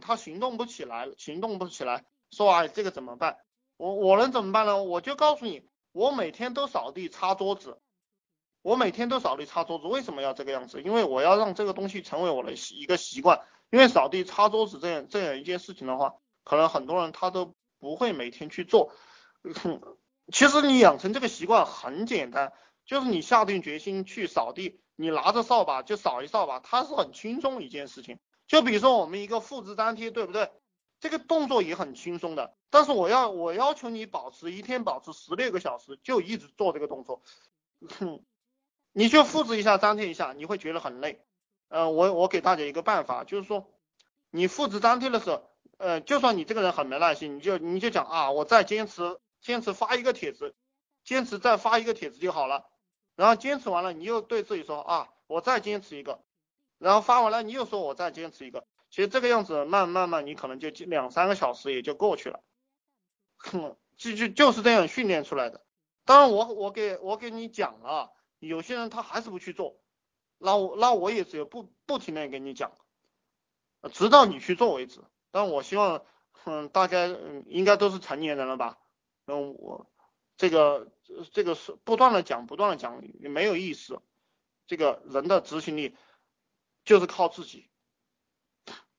他行动不起来，行动不起来，说哎这个怎么办？我我能怎么办呢？我就告诉你，我每天都扫地擦桌子，我每天都扫地擦桌子，为什么要这个样子？因为我要让这个东西成为我的一个习惯。因为扫地擦桌子这样这样一件事情的话，可能很多人他都不会每天去做。其实你养成这个习惯很简单，就是你下定决心去扫地，你拿着扫把就扫一扫把，它是很轻松一件事情。就比如说我们一个复制粘贴，对不对？这个动作也很轻松的，但是我要我要求你保持一天保持十六个小时，就一直做这个动作。哼，你就复制一下粘贴一下，你会觉得很累。呃，我我给大家一个办法，就是说你复制粘贴的时候，呃，就算你这个人很没耐心，你就你就讲啊，我再坚持。坚持发一个帖子，坚持再发一个帖子就好了。然后坚持完了，你又对自己说啊，我再坚持一个。然后发完了，你又说我再坚持一个。其实这个样子慢慢慢，你可能就两三个小时也就过去了。哼，就就就是这样训练出来的。当然我我给我给你讲了，有些人他还是不去做，那我那我也只有不不停的给你讲，直到你去做为止。但我希望，嗯，大家嗯应该都是成年人了吧？嗯，我这个这个是不断的讲，不断的讲也没有意思。这个人的执行力就是靠自己，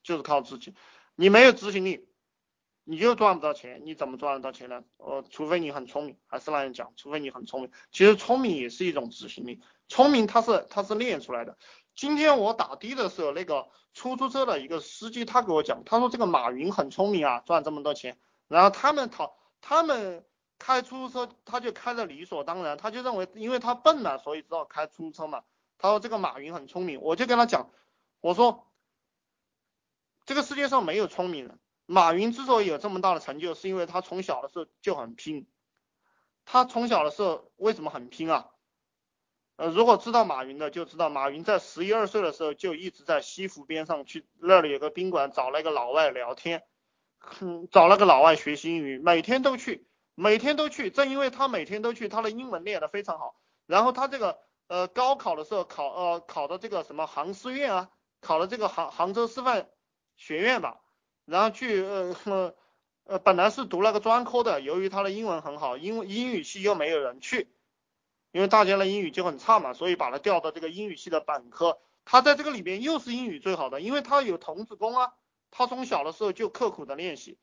就是靠自己。你没有执行力，你就赚不到钱。你怎么赚得到钱呢？呃，除非你很聪明，还是那样讲，除非你很聪明。其实聪明也是一种执行力，聪明它是它是练出来的。今天我打的的时候，那个出租车的一个司机他给我讲，他说这个马云很聪明啊，赚这么多钱。然后他们讨。他们开出租车，他就开的理所当然，他就认为，因为他笨嘛，所以知道开出租车嘛。他说这个马云很聪明，我就跟他讲，我说这个世界上没有聪明人。马云之所以有这么大的成就，是因为他从小的时候就很拼。他从小的时候为什么很拼啊？呃，如果知道马云的就知道，马云在十一二岁的时候就一直在西湖边上去那里有个宾馆找那个老外聊天。找那个老外学习英语，每天都去，每天都去。正因为他每天都去，他的英文练得非常好。然后他这个呃高考的时候考呃考的这个什么杭师院啊，考了这个杭杭州师范学院吧。然后去呃呃 本来是读那个专科的，由于他的英文很好，英英语系又没有人去，因为大家的英语就很差嘛，所以把他调到这个英语系的本科。他在这个里边又是英语最好的，因为他有童子功啊。他从小的时候就刻苦的练习，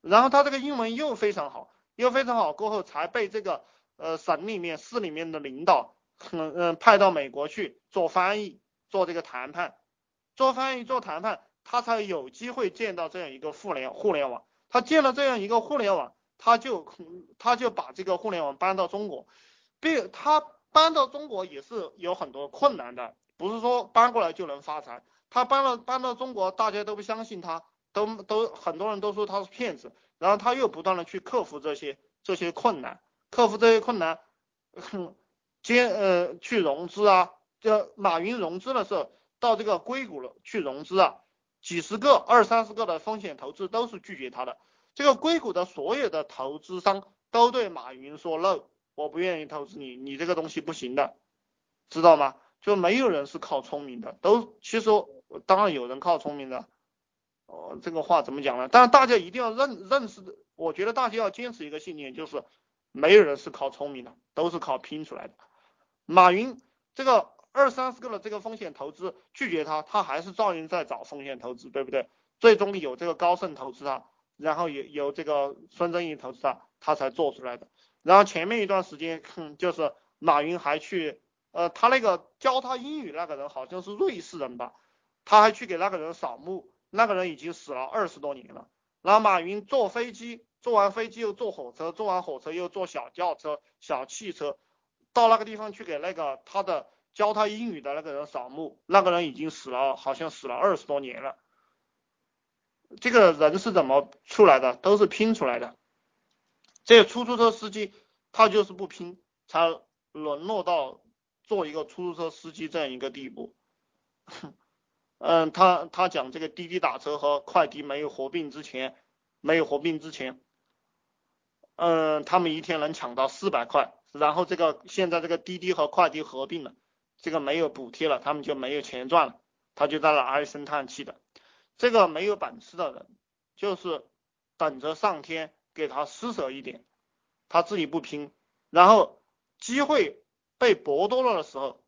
然后他这个英文又非常好，又非常好，过后才被这个呃省里面、市里面的领导嗯嗯派到美国去做翻译、做这个谈判、做翻译、做谈判，他才有机会见到这样一个互联互联网。他见了这样一个互联网，他就他就把这个互联网搬到中国，并他搬到中国也是有很多困难的，不是说搬过来就能发财。他搬了搬到中国，大家都不相信他，都都很多人都说他是骗子。然后他又不断的去克服这些这些困难，克服这些困难，接呃去融资啊，就马云融资的时候，到这个硅谷了去融资啊，几十个二三十个的风险投资都是拒绝他的。这个硅谷的所有的投资商都对马云说 no，我不愿意投资你，你这个东西不行的，知道吗？就没有人是靠聪明的，都其实当然有人靠聪明的，哦，这个话怎么讲呢？但是大家一定要认认识，我觉得大家要坚持一个信念，就是没有人是靠聪明的，都是靠拼出来的。马云这个二三十个的这个风险投资拒绝他，他还是照样在找风险投资，对不对？最终有这个高盛投资他，然后有有这个孙正义投资他，他才做出来的。然后前面一段时间，就是马云还去。呃，他那个教他英语那个人好像是瑞士人吧，他还去给那个人扫墓，那个人已经死了二十多年了。然后马云坐飞机，坐完飞机又坐火车，坐完火车又坐小轿车、小汽车，到那个地方去给那个他的教他英语的那个人扫墓，那个人已经死了，好像死了二十多年了。这个人是怎么出来的？都是拼出来的。这出租车司机他就是不拼，才沦落到。做一个出租车司机这样一个地步，嗯，他他讲这个滴滴打车和快滴没有合并之前，没有合并之前，嗯，他们一天能抢到四百块，然后这个现在这个滴滴和快滴合并了，这个没有补贴了，他们就没有钱赚了，他就在那唉声叹气的。这个没有本事的人，就是等着上天给他施舍一点，他自己不拼，然后机会被剥夺了的时候，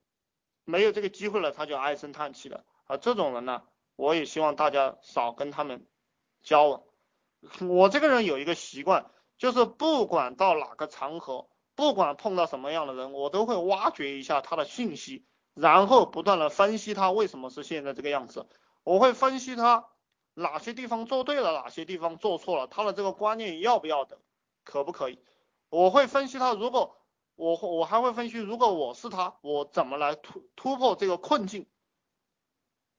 没有这个机会了，他就唉声叹气的。啊，这种人呢，我也希望大家少跟他们交往。我这个人有一个习惯，就是不管到哪个场合，不管碰到什么样的人，我都会挖掘一下他的信息，然后不断的分析他为什么是现在这个样子。我会分析他哪些地方做对了，哪些地方做错了，他的这个观念要不要的，可不可以？我会分析他，如果我我还会分析，如果我是他，我怎么来突突破这个困境。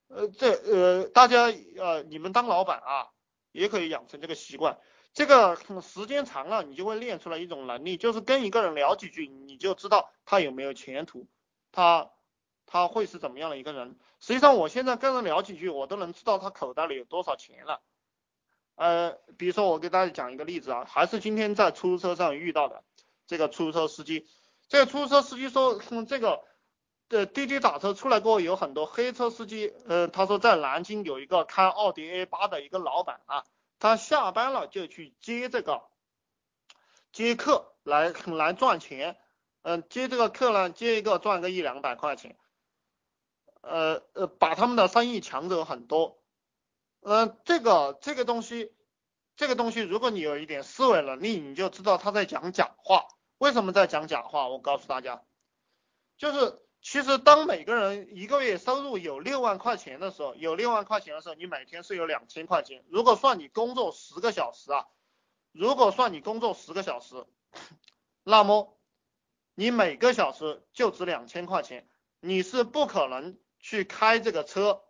呃，这呃，大家呃，你们当老板啊，也可以养成这个习惯。这个时间长了，你就会练出来一种能力，就是跟一个人聊几句，你就知道他有没有前途，他他会是怎么样的一个人。实际上，我现在跟人聊几句，我都能知道他口袋里有多少钱了。呃，比如说我给大家讲一个例子啊，还是今天在出租车上遇到的这个出租车司机，这个出租车司机说这个。这滴滴打车出来过后，有很多黑车司机。呃，他说在南京有一个开奥迪 A 八的一个老板啊，他下班了就去接这个接客来来赚钱。嗯，接这个客呢，接一个赚个一两百块钱。呃呃，把他们的生意抢走很多。嗯，这个这个东西，这个东西，如果你有一点思维能力，你就知道他在讲假话。为什么在讲假话？我告诉大家，就是。其实，当每个人一个月收入有六万块钱的时候，有六万块钱的时候，你每天是有两千块钱。如果算你工作十个小时啊，如果算你工作十个小时，那么你每个小时就值两千块钱，你是不可能去开这个车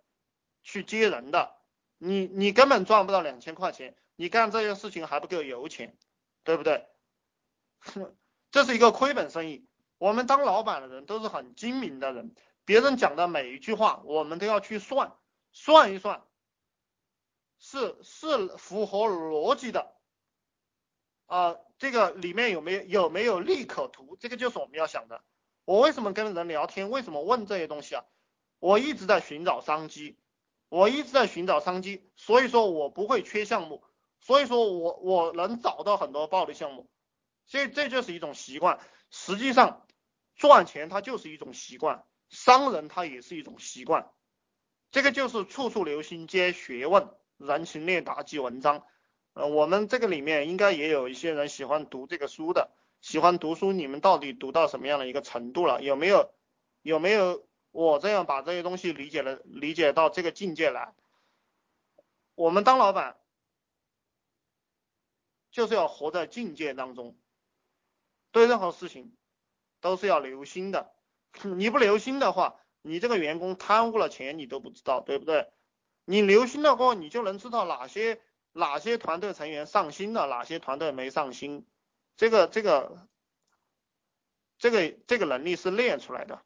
去接人的，你你根本赚不到两千块钱，你干这件事情还不够油钱，对不对？这是一个亏本生意。我们当老板的人都是很精明的人，别人讲的每一句话，我们都要去算，算一算，是是符合逻辑的，啊，这个里面有没有有没有利可图，这个就是我们要想的。我为什么跟人聊天，为什么问这些东西啊？我一直在寻找商机，我一直在寻找商机，所以说我不会缺项目，所以说我我能找到很多暴利项目，所以这就是一种习惯，实际上。赚钱它就是一种习惯，商人他也是一种习惯，这个就是处处留心皆学问，人情练达即文章。呃，我们这个里面应该也有一些人喜欢读这个书的，喜欢读书，你们到底读到什么样的一个程度了？有没有有没有我这样把这些东西理解了，理解到这个境界来？我们当老板就是要活在境界当中，对任何事情。都是要留心的，你不留心的话，你这个员工贪污了钱你都不知道，对不对？你留心的话，你就能知道哪些哪些团队成员上心了，哪些团队没上心。这个这个这个这个能力是练出来的。